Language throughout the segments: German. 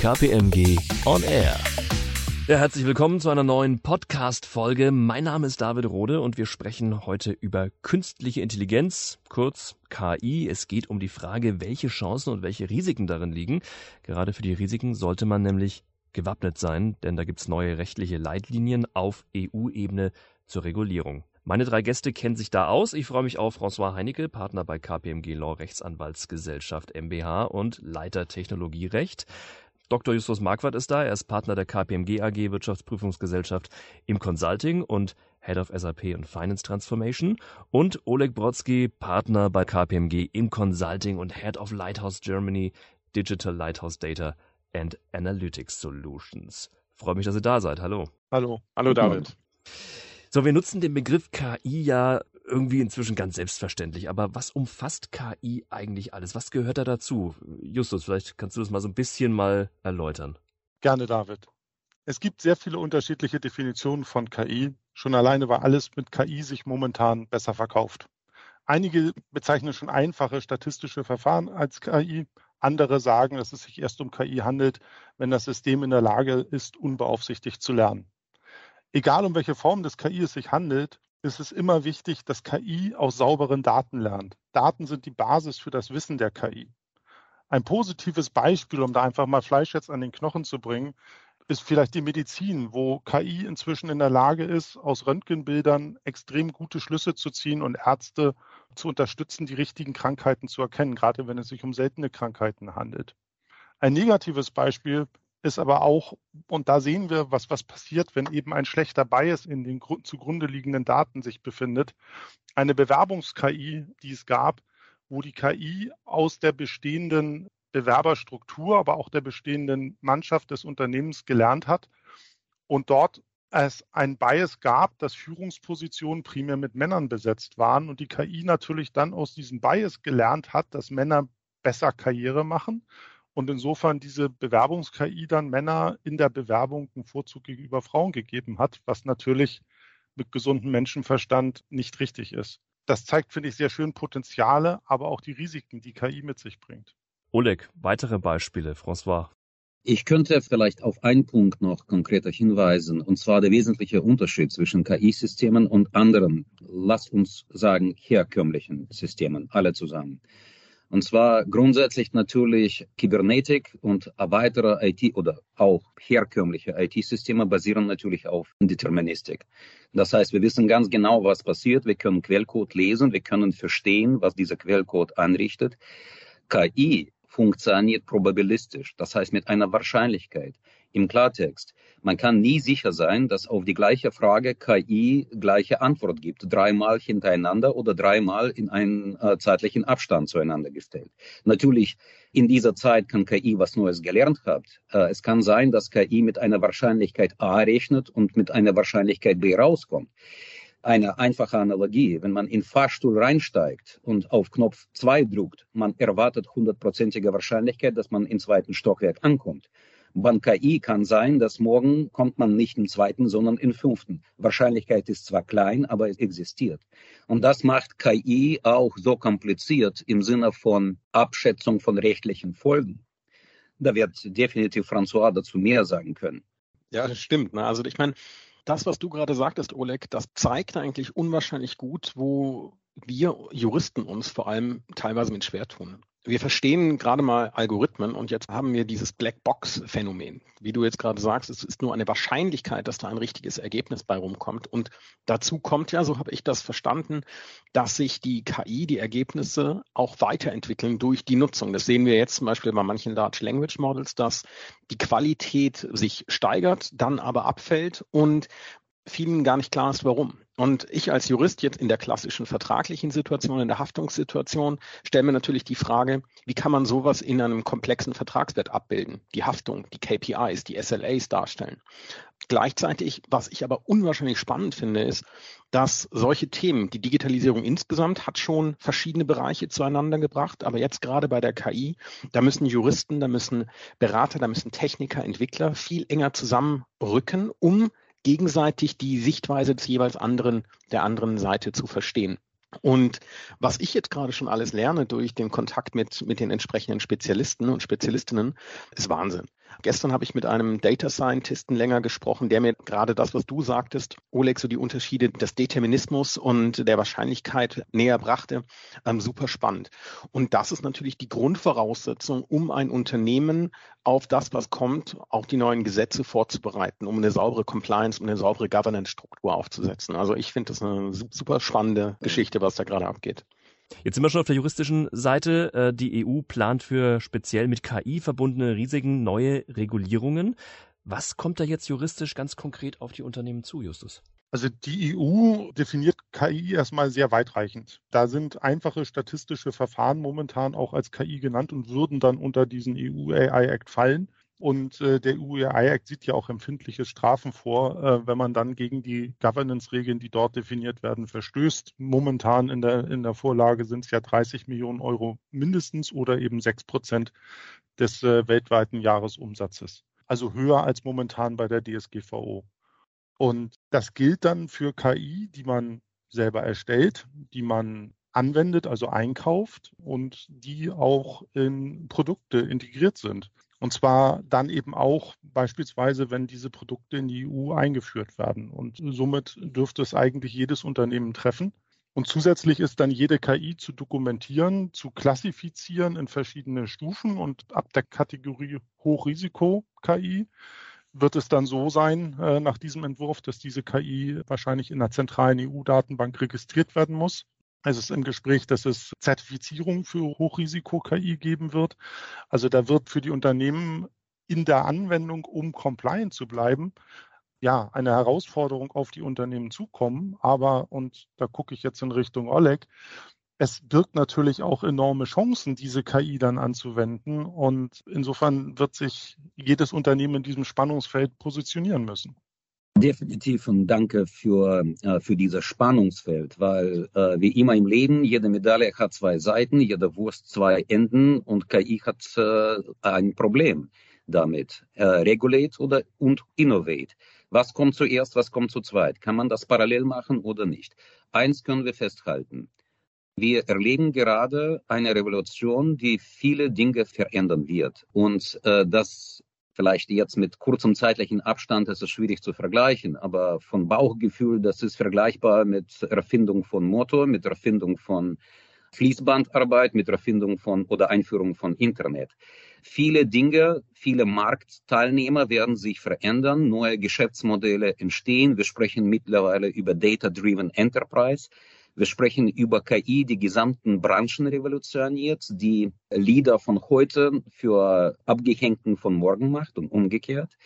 KPMG On Air. Ja, herzlich willkommen zu einer neuen Podcast-Folge. Mein Name ist David Rode und wir sprechen heute über künstliche Intelligenz, kurz KI. Es geht um die Frage, welche Chancen und welche Risiken darin liegen. Gerade für die Risiken sollte man nämlich gewappnet sein, denn da gibt's neue rechtliche Leitlinien auf EU-Ebene zur Regulierung. Meine drei Gäste kennen sich da aus. Ich freue mich auf François Heinecke, Partner bei KPMG Law Rechtsanwaltsgesellschaft MBH und Leiter Technologierecht. Dr. Justus Marquardt ist da. Er ist Partner der KPMG AG Wirtschaftsprüfungsgesellschaft im Consulting und Head of SAP und Finance Transformation. Und Oleg Brodsky, Partner bei KPMG im Consulting und Head of Lighthouse Germany Digital Lighthouse Data and Analytics Solutions. Freue mich, dass ihr da seid. Hallo. Hallo. Hallo David. So, wir nutzen den Begriff KI ja irgendwie inzwischen ganz selbstverständlich. Aber was umfasst KI eigentlich alles? Was gehört da dazu? Justus, vielleicht kannst du das mal so ein bisschen mal erläutern. Gerne, David. Es gibt sehr viele unterschiedliche Definitionen von KI. Schon alleine, weil alles mit KI sich momentan besser verkauft. Einige bezeichnen schon einfache statistische Verfahren als KI. Andere sagen, dass es sich erst um KI handelt, wenn das System in der Lage ist, unbeaufsichtigt zu lernen. Egal um welche Form des KI es sich handelt, ist es immer wichtig, dass KI aus sauberen Daten lernt. Daten sind die Basis für das Wissen der KI. Ein positives Beispiel, um da einfach mal Fleisch jetzt an den Knochen zu bringen, ist vielleicht die Medizin, wo KI inzwischen in der Lage ist, aus Röntgenbildern extrem gute Schlüsse zu ziehen und Ärzte zu unterstützen, die richtigen Krankheiten zu erkennen, gerade wenn es sich um seltene Krankheiten handelt. Ein negatives Beispiel ist aber auch, und da sehen wir, was, was passiert, wenn eben ein schlechter Bias in den zugrunde liegenden Daten sich befindet. Eine Bewerbungs-KI, die es gab, wo die KI aus der bestehenden Bewerberstruktur, aber auch der bestehenden Mannschaft des Unternehmens gelernt hat und dort es ein Bias gab, dass Führungspositionen primär mit Männern besetzt waren und die KI natürlich dann aus diesem Bias gelernt hat, dass Männer besser Karriere machen und insofern diese Bewerbungs-KI dann Männer in der Bewerbung einen Vorzug gegenüber Frauen gegeben hat, was natürlich mit gesundem Menschenverstand nicht richtig ist. Das zeigt, finde ich, sehr schön Potenziale, aber auch die Risiken, die KI mit sich bringt. Oleg, weitere Beispiele, François. Ich könnte vielleicht auf einen Punkt noch konkreter hinweisen, und zwar der wesentliche Unterschied zwischen KI-Systemen und anderen, lass uns sagen, herkömmlichen Systemen, alle zusammen. Und zwar grundsätzlich natürlich Kybernetik und weitere IT oder auch herkömmliche IT-Systeme basieren natürlich auf Deterministik. Das heißt, wir wissen ganz genau, was passiert. Wir können Quellcode lesen, wir können verstehen, was dieser Quellcode anrichtet. KI funktioniert probabilistisch, das heißt mit einer Wahrscheinlichkeit. Im Klartext, man kann nie sicher sein, dass auf die gleiche Frage KI gleiche Antwort gibt, dreimal hintereinander oder dreimal in einen äh, zeitlichen Abstand zueinander gestellt. Natürlich, in dieser Zeit kann KI was Neues gelernt haben. Äh, es kann sein, dass KI mit einer Wahrscheinlichkeit A rechnet und mit einer Wahrscheinlichkeit B rauskommt eine einfache Analogie. Wenn man in Fahrstuhl reinsteigt und auf Knopf 2 drückt, man erwartet hundertprozentige Wahrscheinlichkeit, dass man im zweiten Stockwerk ankommt. KI kann sein, dass morgen kommt man nicht im zweiten, sondern im fünften. Wahrscheinlichkeit ist zwar klein, aber es existiert. Und das macht KI auch so kompliziert im Sinne von Abschätzung von rechtlichen Folgen. Da wird definitiv François dazu mehr sagen können. Ja, das stimmt. Ne? Also ich meine, das, was du gerade sagtest, Oleg, das zeigt eigentlich unwahrscheinlich gut, wo wir Juristen uns vor allem teilweise mit schwer tun wir verstehen gerade mal Algorithmen und jetzt haben wir dieses Blackbox-Phänomen. Wie du jetzt gerade sagst, es ist nur eine Wahrscheinlichkeit, dass da ein richtiges Ergebnis bei rumkommt. Und dazu kommt ja, so habe ich das verstanden, dass sich die KI, die Ergebnisse auch weiterentwickeln durch die Nutzung. Das sehen wir jetzt zum Beispiel bei manchen Large Language Models, dass die Qualität sich steigert, dann aber abfällt und vielen gar nicht klar ist, warum. Und ich als Jurist jetzt in der klassischen vertraglichen Situation, in der Haftungssituation, stelle mir natürlich die Frage, wie kann man sowas in einem komplexen Vertragswert abbilden? Die Haftung, die KPIs, die SLAs darstellen. Gleichzeitig, was ich aber unwahrscheinlich spannend finde, ist, dass solche Themen, die Digitalisierung insgesamt hat schon verschiedene Bereiche zueinander gebracht, aber jetzt gerade bei der KI, da müssen Juristen, da müssen Berater, da müssen Techniker, Entwickler viel enger zusammenrücken, um gegenseitig die Sichtweise des jeweils anderen, der anderen Seite zu verstehen. Und was ich jetzt gerade schon alles lerne durch den Kontakt mit, mit den entsprechenden Spezialisten und Spezialistinnen, ist Wahnsinn. Gestern habe ich mit einem Data Scientisten länger gesprochen, der mir gerade das, was du sagtest, Oleg, so die Unterschiede des Determinismus und der Wahrscheinlichkeit näher brachte. Ähm, super spannend. Und das ist natürlich die Grundvoraussetzung, um ein Unternehmen auf das, was kommt, auch die neuen Gesetze vorzubereiten, um eine saubere Compliance, um eine saubere Governance-Struktur aufzusetzen. Also ich finde das eine super spannende Geschichte, was da gerade abgeht. Jetzt sind wir schon auf der juristischen Seite. Äh, die EU plant für speziell mit KI verbundene Risiken neue Regulierungen. Was kommt da jetzt juristisch ganz konkret auf die Unternehmen zu, Justus? Also die EU definiert KI erstmal sehr weitreichend. Da sind einfache statistische Verfahren momentan auch als KI genannt und würden dann unter diesen EU AI Act fallen. Und äh, der EU-AI-Act sieht ja auch empfindliche Strafen vor, äh, wenn man dann gegen die Governance-Regeln, die dort definiert werden, verstößt. Momentan in der, in der Vorlage sind es ja 30 Millionen Euro mindestens oder eben 6 Prozent des äh, weltweiten Jahresumsatzes. Also höher als momentan bei der DSGVO. Und das gilt dann für KI, die man selber erstellt, die man anwendet, also einkauft und die auch in Produkte integriert sind. Und zwar dann eben auch beispielsweise, wenn diese Produkte in die EU eingeführt werden. Und somit dürfte es eigentlich jedes Unternehmen treffen. Und zusätzlich ist dann jede KI zu dokumentieren, zu klassifizieren in verschiedene Stufen und ab der Kategorie Hochrisiko-KI wird es dann so sein, äh, nach diesem Entwurf, dass diese KI wahrscheinlich in einer zentralen EU-Datenbank registriert werden muss. Es ist im Gespräch, dass es Zertifizierung für Hochrisiko-KI geben wird. Also da wird für die Unternehmen in der Anwendung, um compliant zu bleiben, ja, eine Herausforderung auf die Unternehmen zukommen. Aber, und da gucke ich jetzt in Richtung Oleg, es birgt natürlich auch enorme Chancen, diese KI dann anzuwenden. Und insofern wird sich jedes Unternehmen in diesem Spannungsfeld positionieren müssen. Definitiv und danke für, äh, für dieses Spannungsfeld, weil äh, wie immer im Leben, jede Medaille hat zwei Seiten, jede Wurst zwei Enden und KI hat äh, ein Problem damit. Äh, regulate oder und innovate. Was kommt zuerst, was kommt zu zweit? Kann man das parallel machen oder nicht? Eins können wir festhalten. Wir erleben gerade eine Revolution, die viele Dinge verändern wird. Und äh, das Vielleicht jetzt mit kurzem zeitlichen Abstand ist es schwierig zu vergleichen, aber von Bauchgefühl, das ist vergleichbar mit Erfindung von Motor, mit Erfindung von Fließbandarbeit, mit Erfindung von oder Einführung von Internet. Viele Dinge, viele Marktteilnehmer werden sich verändern, neue Geschäftsmodelle entstehen. Wir sprechen mittlerweile über Data-Driven Enterprise. Wir sprechen über KI, die gesamten Branchen revolutioniert, die Leader von heute für Abgehängten von morgen macht und umgekehrt.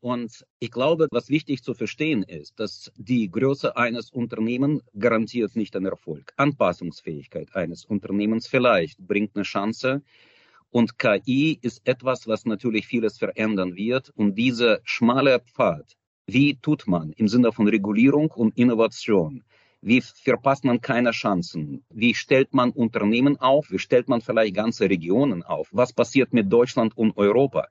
Und ich glaube, was wichtig zu verstehen ist, dass die Größe eines Unternehmens garantiert nicht den Erfolg. Anpassungsfähigkeit eines Unternehmens vielleicht bringt eine Chance. Und KI ist etwas, was natürlich vieles verändern wird. Und dieser schmale Pfad, wie tut man im Sinne von Regulierung und Innovation? Wie verpasst man keine Chancen? Wie stellt man Unternehmen auf? Wie stellt man vielleicht ganze Regionen auf? Was passiert mit Deutschland und Europa?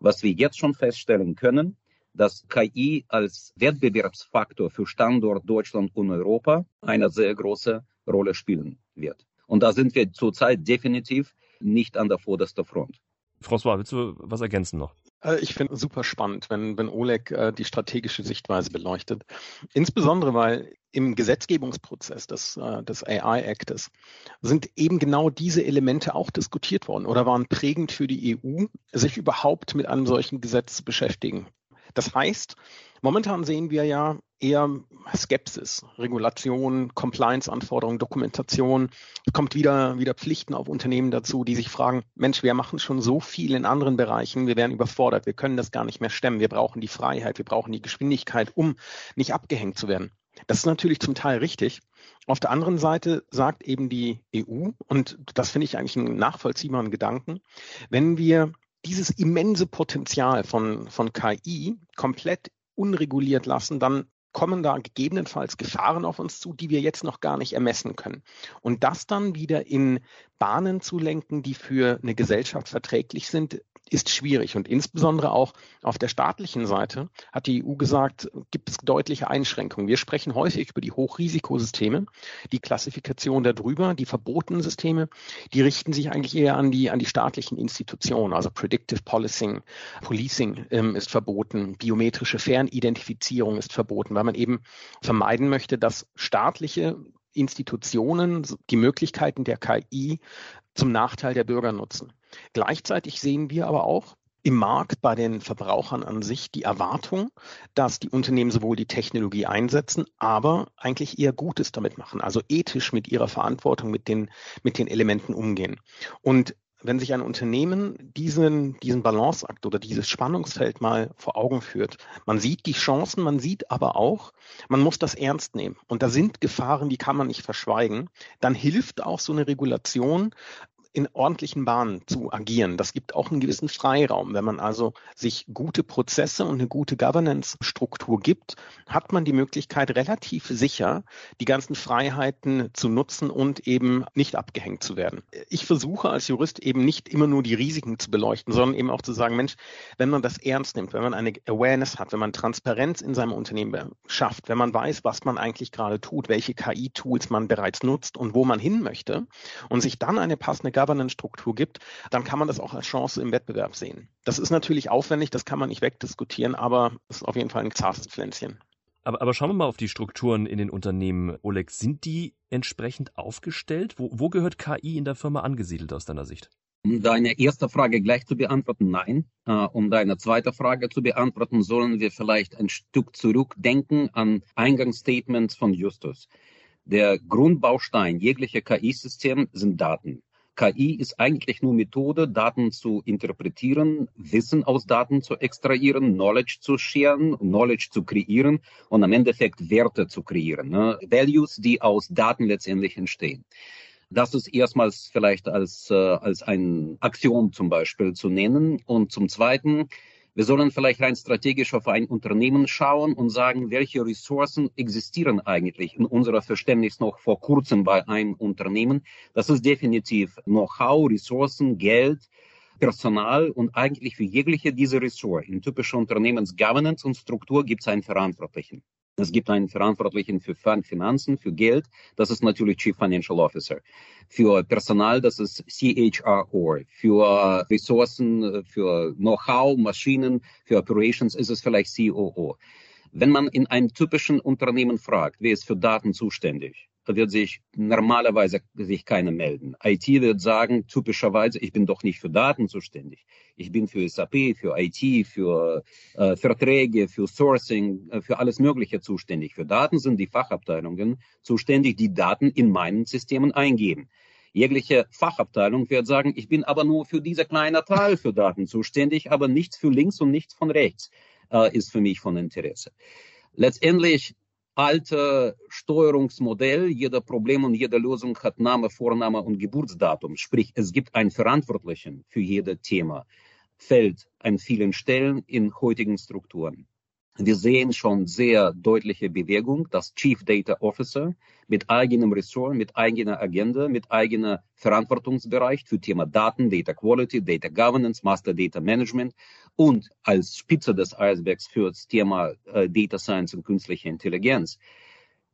Was wir jetzt schon feststellen können, dass KI als Wettbewerbsfaktor für Standort Deutschland und Europa eine sehr große Rolle spielen wird. Und da sind wir zurzeit definitiv nicht an der vordersten Front. François, willst du was ergänzen noch? Äh, ich finde es super spannend, wenn, wenn Oleg äh, die strategische Sichtweise beleuchtet. Insbesondere, weil im Gesetzgebungsprozess des, äh, des AI-Actes sind eben genau diese Elemente auch diskutiert worden oder waren prägend für die EU, sich überhaupt mit einem solchen Gesetz zu beschäftigen. Das heißt, momentan sehen wir ja eher Skepsis, Regulation, Compliance-Anforderungen, Dokumentation. Es kommt wieder, wieder Pflichten auf Unternehmen dazu, die sich fragen, Mensch, wir machen schon so viel in anderen Bereichen, wir werden überfordert, wir können das gar nicht mehr stemmen, wir brauchen die Freiheit, wir brauchen die Geschwindigkeit, um nicht abgehängt zu werden. Das ist natürlich zum Teil richtig. Auf der anderen Seite sagt eben die EU, und das finde ich eigentlich einen nachvollziehbaren Gedanken, wenn wir dieses immense Potenzial von, von KI komplett unreguliert lassen, dann kommen da gegebenenfalls Gefahren auf uns zu, die wir jetzt noch gar nicht ermessen können. Und das dann wieder in Bahnen zu lenken, die für eine Gesellschaft verträglich sind, ist schwierig. Und insbesondere auch auf der staatlichen Seite hat die EU gesagt, gibt es deutliche Einschränkungen. Wir sprechen häufig über die Hochrisikosysteme, die Klassifikation darüber, die verbotenen Systeme, die richten sich eigentlich eher an die, an die staatlichen Institutionen. Also Predictive Policing, Policing ähm, ist verboten, biometrische Fernidentifizierung ist verboten, weil man eben vermeiden möchte, dass staatliche Institutionen die Möglichkeiten der KI zum Nachteil der Bürger nutzen. Gleichzeitig sehen wir aber auch, im Markt bei den Verbrauchern an sich die Erwartung, dass die Unternehmen sowohl die Technologie einsetzen, aber eigentlich eher Gutes damit machen, also ethisch mit ihrer Verantwortung mit den, mit den Elementen umgehen. Und wenn sich ein Unternehmen diesen, diesen Balanceakt oder dieses Spannungsfeld mal vor Augen führt, man sieht die Chancen, man sieht aber auch, man muss das ernst nehmen. Und da sind Gefahren, die kann man nicht verschweigen. Dann hilft auch so eine Regulation, in ordentlichen Bahnen zu agieren. Das gibt auch einen gewissen Freiraum. Wenn man also sich gute Prozesse und eine gute Governance-Struktur gibt, hat man die Möglichkeit, relativ sicher die ganzen Freiheiten zu nutzen und eben nicht abgehängt zu werden. Ich versuche als Jurist eben nicht immer nur die Risiken zu beleuchten, sondern eben auch zu sagen, Mensch, wenn man das ernst nimmt, wenn man eine Awareness hat, wenn man Transparenz in seinem Unternehmen schafft, wenn man weiß, was man eigentlich gerade tut, welche KI-Tools man bereits nutzt und wo man hin möchte und sich dann eine passende Governance-Struktur gibt, dann kann man das auch als Chance im Wettbewerb sehen. Das ist natürlich aufwendig, das kann man nicht wegdiskutieren, aber es ist auf jeden Fall ein zartes Pflänzchen. Aber, aber schauen wir mal auf die Strukturen in den Unternehmen. Oleg, sind die entsprechend aufgestellt? Wo, wo gehört KI in der Firma angesiedelt aus deiner Sicht? Um deine erste Frage gleich zu beantworten, nein. Uh, um deine zweite Frage zu beantworten, sollen wir vielleicht ein Stück zurückdenken an Eingangsstatements von Justus. Der Grundbaustein jeglicher KI-System sind Daten. KI ist eigentlich nur Methode, Daten zu interpretieren, Wissen aus Daten zu extrahieren, Knowledge zu scheren, Knowledge zu kreieren und am Endeffekt Werte zu kreieren. Ne? Values, die aus Daten letztendlich entstehen. Das ist erstmals vielleicht als, äh, als ein Aktion zum Beispiel zu nennen. Und zum Zweiten, wir sollen vielleicht rein strategisch auf ein Unternehmen schauen und sagen, welche Ressourcen existieren eigentlich in unserer Verständnis noch vor kurzem bei einem Unternehmen. Das ist definitiv Know-how, Ressourcen, Geld, Personal und eigentlich für jegliche dieser Ressourcen in typischer Unternehmensgovernance und Struktur gibt es einen Verantwortlichen. Es gibt einen Verantwortlichen für Finanzen, für Geld. Das ist natürlich Chief Financial Officer. Für Personal, das ist CHRO. Für Ressourcen, für Know-how, Maschinen, für Operations ist es vielleicht COO. Wenn man in einem typischen Unternehmen fragt, wer ist für Daten zuständig, wird sich normalerweise sich keiner melden. IT wird sagen, typischerweise, ich bin doch nicht für Daten zuständig. Ich bin für SAP, für IT, für äh, Verträge, für Sourcing, äh, für alles Mögliche zuständig. Für Daten sind die Fachabteilungen zuständig, die Daten in meinen Systemen eingeben. Jegliche Fachabteilung wird sagen, ich bin aber nur für diese kleine Teil für Daten zuständig, aber nichts für links und nichts von rechts äh, ist für mich von Interesse. Letztendlich alte Steuerungsmodell. Jeder Problem und jede Lösung hat Name, Vorname und Geburtsdatum. Sprich, es gibt einen Verantwortlichen für jedes Thema. Fällt an vielen Stellen in heutigen Strukturen. Wir sehen schon sehr deutliche Bewegung, dass Chief Data Officer mit eigenem Ressort, mit eigener Agenda, mit eigener Verantwortungsbereich für Thema Daten, Data Quality, Data Governance, Master Data Management und als Spitze des Eisbergs für das Thema äh, Data Science und künstliche Intelligenz.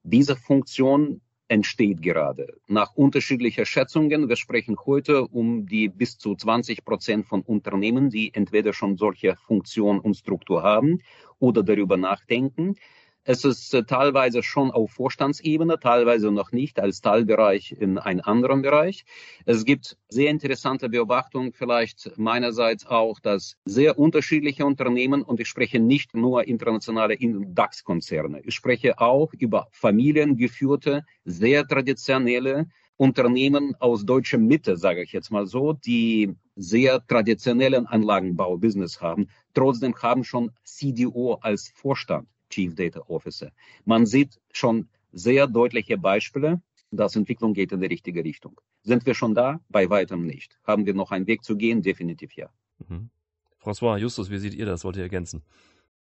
Diese Funktion entsteht gerade. Nach unterschiedlicher Schätzungen, wir sprechen heute um die bis zu 20 Prozent von Unternehmen, die entweder schon solche Funktion und Struktur haben oder darüber nachdenken. Es ist äh, teilweise schon auf Vorstandsebene, teilweise noch nicht als Teilbereich in einem anderen Bereich. Es gibt sehr interessante Beobachtungen, vielleicht meinerseits auch, dass sehr unterschiedliche Unternehmen, und ich spreche nicht nur internationale DAX-Konzerne, ich spreche auch über familiengeführte, sehr traditionelle Unternehmen aus deutscher Mitte, sage ich jetzt mal so, die sehr traditionellen Anlagenbau-Business haben, trotzdem haben schon CDO als Vorstand. Chief Data Officer. Man sieht schon sehr deutliche Beispiele, dass Entwicklung geht in die richtige Richtung. Sind wir schon da? Bei weitem nicht. Haben wir noch einen Weg zu gehen? Definitiv ja. Mhm. François, Justus, wie seht ihr das? Wollt ihr ergänzen?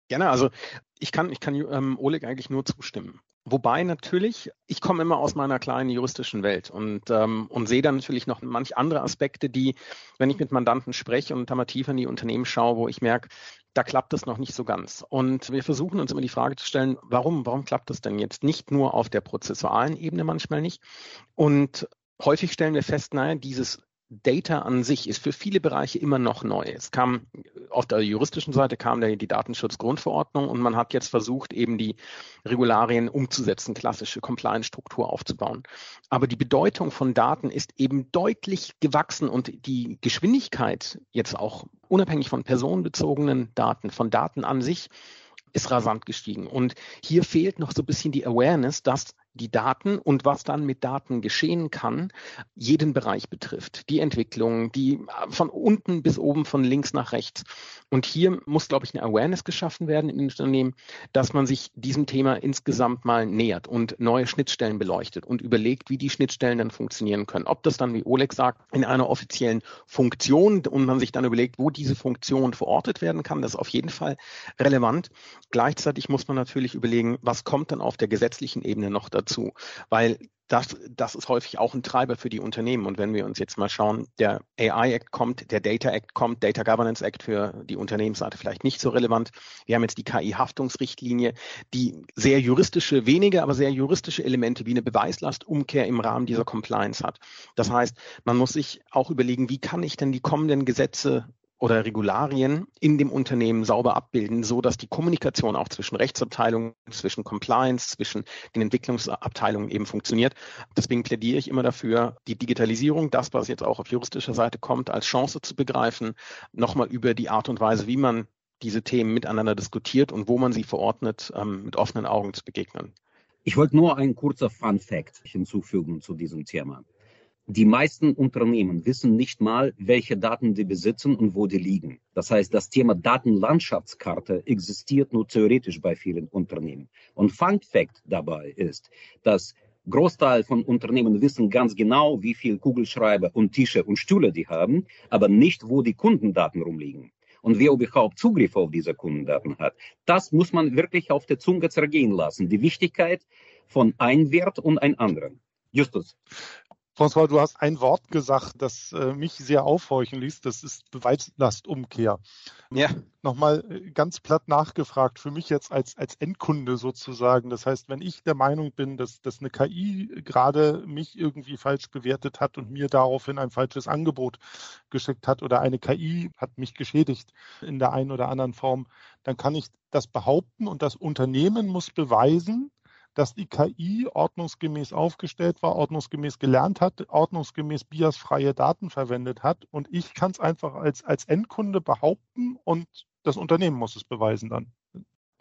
Gerne, also ich kann, ich kann ähm, Oleg eigentlich nur zustimmen. Wobei natürlich, ich komme immer aus meiner kleinen juristischen Welt und, ähm, und sehe dann natürlich noch manch andere Aspekte, die, wenn ich mit Mandanten spreche und da mal tiefer in die Unternehmen schaue, wo ich merke, da klappt es noch nicht so ganz. Und wir versuchen uns immer die Frage zu stellen, warum, warum klappt das denn jetzt nicht nur auf der prozessualen Ebene manchmal nicht? Und häufig stellen wir fest, naja, dieses Data an sich ist für viele Bereiche immer noch neu. Es kam auf der juristischen Seite kam da die Datenschutzgrundverordnung und man hat jetzt versucht, eben die Regularien umzusetzen, klassische Compliance-Struktur aufzubauen. Aber die Bedeutung von Daten ist eben deutlich gewachsen und die Geschwindigkeit jetzt auch unabhängig von personenbezogenen Daten, von Daten an sich, ist rasant gestiegen. Und hier fehlt noch so ein bisschen die Awareness, dass die Daten und was dann mit Daten geschehen kann, jeden Bereich betrifft. Die Entwicklung, die äh, von unten bis oben, von links nach rechts. Und hier muss, glaube ich, eine Awareness geschaffen werden in den Unternehmen, dass man sich diesem Thema insgesamt mal nähert und neue Schnittstellen beleuchtet und überlegt, wie die Schnittstellen dann funktionieren können. Ob das dann, wie Oleg sagt, in einer offiziellen Funktion und man sich dann überlegt, wo diese Funktion verortet werden kann, das ist auf jeden Fall relevant. Gleichzeitig muss man natürlich überlegen, was kommt dann auf der gesetzlichen Ebene noch dazu dazu, weil das, das ist häufig auch ein Treiber für die Unternehmen. Und wenn wir uns jetzt mal schauen, der AI Act kommt, der Data Act kommt, Data Governance Act für die Unternehmensseite vielleicht nicht so relevant. Wir haben jetzt die KI-Haftungsrichtlinie, die sehr juristische, wenige, aber sehr juristische Elemente wie eine Beweislastumkehr im Rahmen dieser Compliance hat. Das heißt, man muss sich auch überlegen, wie kann ich denn die kommenden Gesetze oder Regularien in dem Unternehmen sauber abbilden, so dass die Kommunikation auch zwischen Rechtsabteilungen, zwischen Compliance, zwischen den Entwicklungsabteilungen eben funktioniert. Deswegen plädiere ich immer dafür, die Digitalisierung, das, was jetzt auch auf juristischer Seite kommt, als Chance zu begreifen, nochmal über die Art und Weise, wie man diese Themen miteinander diskutiert und wo man sie verordnet, ähm, mit offenen Augen zu begegnen. Ich wollte nur ein kurzer Fun Fact hinzufügen zu diesem Thema. Die meisten Unternehmen wissen nicht mal, welche Daten die besitzen und wo die liegen. Das heißt, das Thema Datenlandschaftskarte existiert nur theoretisch bei vielen Unternehmen. Und Fun Fact dabei ist, dass Großteil von Unternehmen wissen ganz genau, wie viel Kugelschreiber und Tische und Stühle die haben, aber nicht, wo die Kundendaten rumliegen und wer überhaupt Zugriff auf diese Kundendaten hat. Das muss man wirklich auf der Zunge zergehen lassen. Die Wichtigkeit von ein Wert und ein anderen. Justus. François, du hast ein Wort gesagt, das äh, mich sehr aufhorchen ließ. Das ist Beweislastumkehr. Ja. Nochmal äh, ganz platt nachgefragt, für mich jetzt als, als Endkunde sozusagen. Das heißt, wenn ich der Meinung bin, dass, dass eine KI gerade mich irgendwie falsch bewertet hat und mir daraufhin ein falsches Angebot geschickt hat oder eine KI hat mich geschädigt in der einen oder anderen Form, dann kann ich das behaupten und das Unternehmen muss beweisen, dass die KI ordnungsgemäß aufgestellt war, ordnungsgemäß gelernt hat, ordnungsgemäß biasfreie Daten verwendet hat. Und ich kann es einfach als, als Endkunde behaupten und das Unternehmen muss es beweisen dann.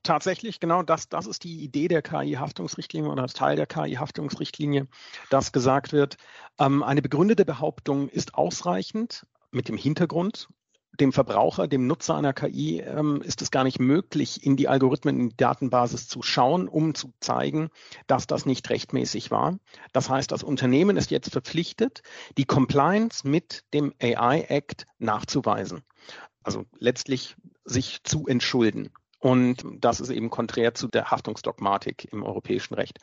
Tatsächlich, genau das, das ist die Idee der KI-Haftungsrichtlinie oder Teil der KI-Haftungsrichtlinie, dass gesagt wird, ähm, eine begründete Behauptung ist ausreichend mit dem Hintergrund, dem Verbraucher, dem Nutzer einer KI ähm, ist es gar nicht möglich, in die Algorithmen, in die Datenbasis zu schauen, um zu zeigen, dass das nicht rechtmäßig war. Das heißt, das Unternehmen ist jetzt verpflichtet, die Compliance mit dem AI Act nachzuweisen. Also letztlich sich zu entschulden. Und das ist eben konträr zu der Haftungsdogmatik im europäischen Recht.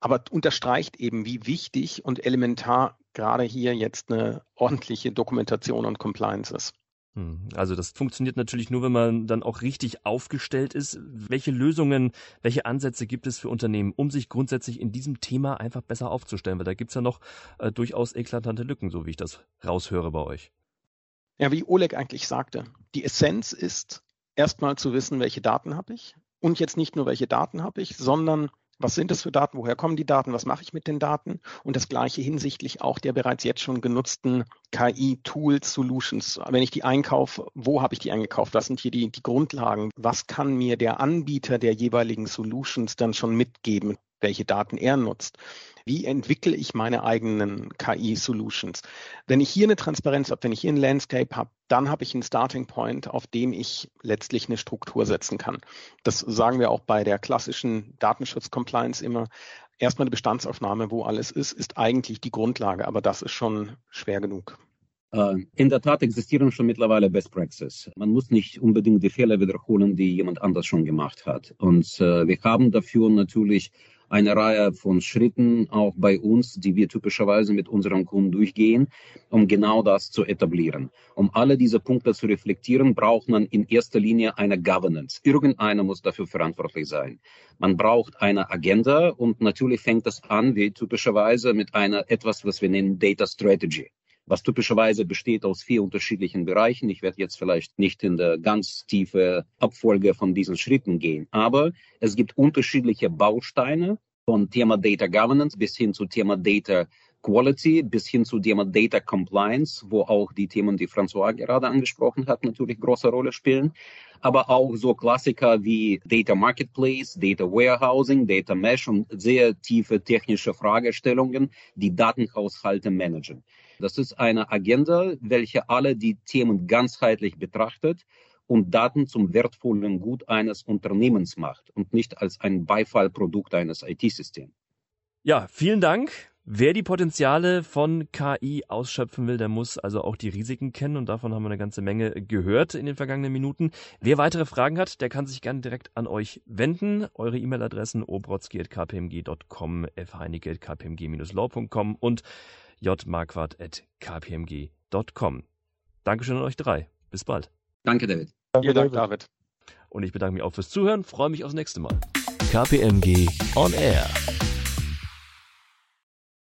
Aber unterstreicht eben, wie wichtig und elementar gerade hier jetzt eine ordentliche Dokumentation und Compliance ist. Hm, also das funktioniert natürlich nur, wenn man dann auch richtig aufgestellt ist. Welche Lösungen, welche Ansätze gibt es für Unternehmen, um sich grundsätzlich in diesem Thema einfach besser aufzustellen? Weil da gibt's ja noch äh, durchaus eklatante Lücken, so wie ich das raushöre bei euch. Ja, wie Oleg eigentlich sagte, die Essenz ist erstmal zu wissen, welche Daten habe ich und jetzt nicht nur welche Daten habe ich, sondern was sind das für Daten? Woher kommen die Daten? Was mache ich mit den Daten? Und das Gleiche hinsichtlich auch der bereits jetzt schon genutzten KI-Tools, Solutions. Wenn ich die einkaufe, wo habe ich die eingekauft? Was sind hier die, die Grundlagen? Was kann mir der Anbieter der jeweiligen Solutions dann schon mitgeben? welche Daten er nutzt. Wie entwickle ich meine eigenen KI-Solutions? Wenn ich hier eine Transparenz habe, wenn ich hier ein Landscape habe, dann habe ich einen Starting Point, auf dem ich letztlich eine Struktur setzen kann. Das sagen wir auch bei der klassischen Datenschutz-Compliance immer. Erstmal eine Bestandsaufnahme, wo alles ist, ist eigentlich die Grundlage, aber das ist schon schwer genug. Äh, in der Tat existieren schon mittlerweile Best Practices. Man muss nicht unbedingt die Fehler wiederholen, die jemand anders schon gemacht hat. Und äh, wir haben dafür natürlich eine Reihe von Schritten auch bei uns, die wir typischerweise mit unseren Kunden durchgehen, um genau das zu etablieren. Um alle diese Punkte zu reflektieren, braucht man in erster Linie eine Governance. Irgendeiner muss dafür verantwortlich sein. Man braucht eine Agenda und natürlich fängt das an, wie typischerweise mit einer etwas, was wir nennen Data Strategy was typischerweise besteht aus vier unterschiedlichen Bereichen. Ich werde jetzt vielleicht nicht in der ganz tiefe Abfolge von diesen Schritten gehen, aber es gibt unterschiedliche Bausteine von Thema Data Governance bis hin zu Thema Data Quality bis hin zu Thema Data Compliance, wo auch die Themen, die François gerade angesprochen hat, natürlich große Rolle spielen. Aber auch so Klassiker wie Data Marketplace, Data Warehousing, Data Mesh und sehr tiefe technische Fragestellungen, die Datenhaushalte managen. Das ist eine Agenda, welche alle die Themen ganzheitlich betrachtet und Daten zum wertvollen Gut eines Unternehmens macht und nicht als ein Beifallprodukt eines IT-Systems. Ja, vielen Dank. Wer die Potenziale von KI ausschöpfen will, der muss also auch die Risiken kennen und davon haben wir eine ganze Menge gehört in den vergangenen Minuten. Wer weitere Fragen hat, der kann sich gerne direkt an euch wenden. Eure E-Mail-Adressen obrotzki.kpmg.com, fheinecke.kpmg-law.com und jmarquardt.kpmg.com. Dankeschön an euch drei. Bis bald. Danke, David. Vielen Dank, David. Und ich bedanke mich auch fürs Zuhören, freue mich aufs nächste Mal. KPMG On Air.